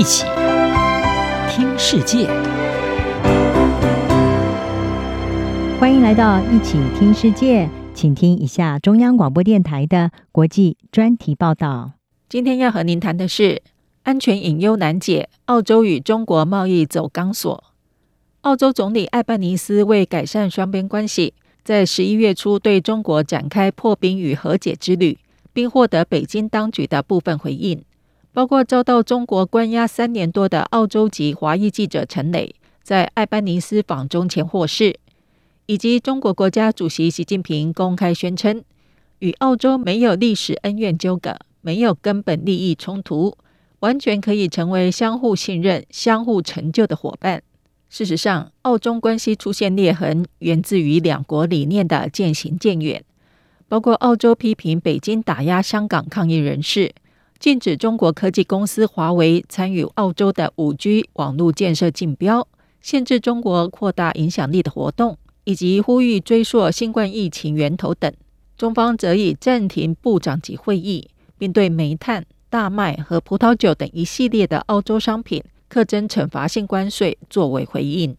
一起听世界，欢迎来到一起听世界，请听一下中央广播电台的国际专题报道。今天要和您谈的是安全隐忧难解，澳洲与中国贸易走钢索。澳洲总理艾班尼斯为改善双边关系，在十一月初对中国展开破冰与和解之旅，并获得北京当局的部分回应。包括遭到中国关押三年多的澳洲籍华裔记者陈磊，在艾班尼斯访中前获释，以及中国国家主席习近平公开宣称，与澳洲没有历史恩怨纠葛，没有根本利益冲突，完全可以成为相互信任、相互成就的伙伴。事实上，澳中关系出现裂痕，源自于两国理念的渐行渐远，包括澳洲批评北京打压香港抗议人士。禁止中国科技公司华为参与澳洲的五 G 网络建设竞标，限制中国扩大影响力的活动，以及呼吁追溯新冠疫情源头等，中方则以暂停部长级会议，并对煤炭、大麦和葡萄酒等一系列的澳洲商品课征惩罚性关税作为回应。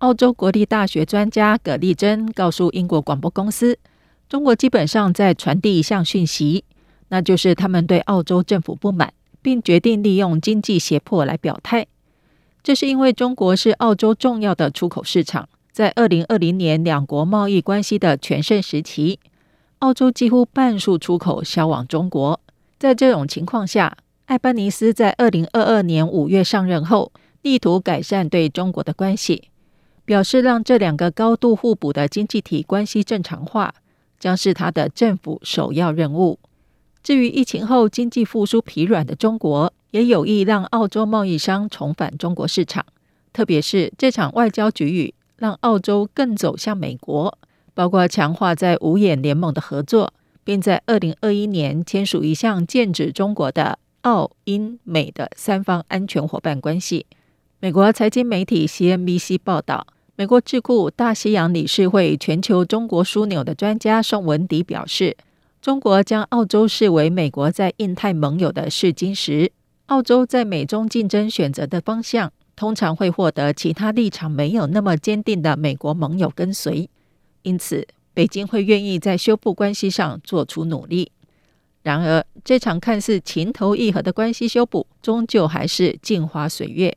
澳洲国立大学专家葛丽珍告诉英国广播公司，中国基本上在传递一项讯息。那就是他们对澳洲政府不满，并决定利用经济胁迫来表态。这是因为中国是澳洲重要的出口市场，在二零二零年两国贸易关系的全盛时期，澳洲几乎半数出口销往中国。在这种情况下，艾班尼斯在二零二二年五月上任后，力图改善对中国的关系，表示让这两个高度互补的经济体关系正常化，将是他的政府首要任务。至于疫情后经济复苏疲软的中国，也有意让澳洲贸易商重返中国市场。特别是这场外交局域，让澳洲更走向美国，包括强化在五眼联盟的合作，并在二零二一年签署一项剑指中国的澳英美的三方安全伙伴关系。美国财经媒体 CNBC 报道，美国智库大西洋理事会全球中国枢纽的专家宋文迪表示。中国将澳洲视为美国在印太盟友的试金石，澳洲在美中竞争选择的方向，通常会获得其他立场没有那么坚定的美国盟友跟随，因此北京会愿意在修复关系上做出努力。然而，这场看似情投意合的关系修补，终究还是镜花水月。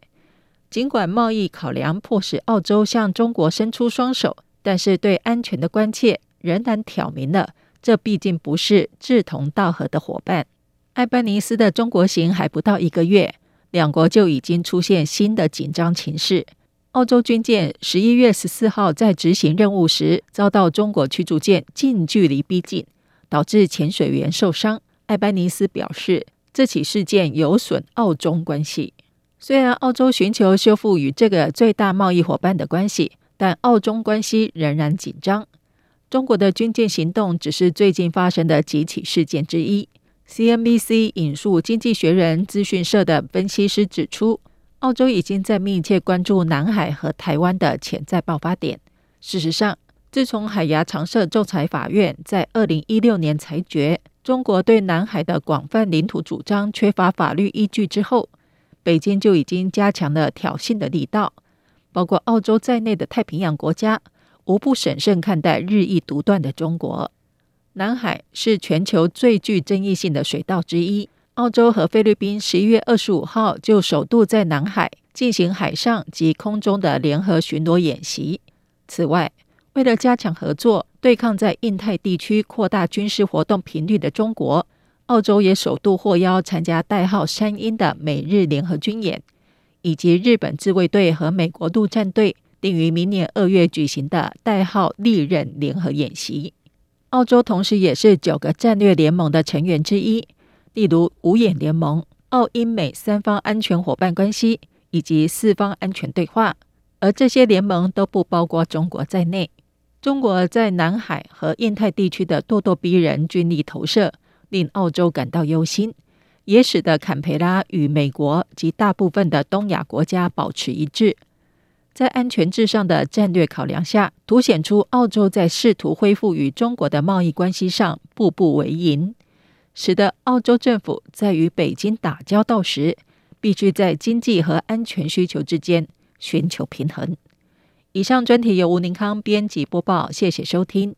尽管贸易考量迫使澳洲向中国伸出双手，但是对安全的关切仍然挑明了。这毕竟不是志同道合的伙伴。艾班尼斯的中国行还不到一个月，两国就已经出现新的紧张情势。澳洲军舰十一月十四号在执行任务时，遭到中国驱逐舰近距离逼近，导致潜水员受伤。艾班尼斯表示，这起事件有损澳中关系。虽然澳洲寻求修复与这个最大贸易伙伴的关系，但澳中关系仍然紧张。中国的军舰行动只是最近发生的几起事件之一。CNBC 引述《经济学人》资讯社的分析师指出，澳洲已经在密切关注南海和台湾的潜在爆发点。事实上，自从海牙常设仲裁法院在二零一六年裁决中国对南海的广泛领土主张缺乏法律依据之后，北京就已经加强了挑衅的力道，包括澳洲在内的太平洋国家。无不审慎看待日益独断的中国。南海是全球最具争议性的水道之一。澳洲和菲律宾十一月二十五号就首度在南海进行海上及空中的联合巡逻演习。此外，为了加强合作，对抗在印太地区扩大军事活动频率的中国，澳洲也首度获邀参加代号“山鹰”的美日联合军演，以及日本自卫队和美国陆战队。定于明年二月举行的代号“利刃”联合演习，澳洲同时也是九个战略联盟的成员之一，例如五眼联盟、澳英美三方安全伙伴关系以及四方安全对话，而这些联盟都不包括中国在内。中国在南海和印太地区的咄咄逼人军力投射，令澳洲感到忧心，也使得坎培拉与美国及大部分的东亚国家保持一致。在安全至上的战略考量下，凸显出澳洲在试图恢复与中国的贸易关系上步步为营，使得澳洲政府在与北京打交道时，必须在经济和安全需求之间寻求平衡。以上专题由吴宁康编辑播报，谢谢收听。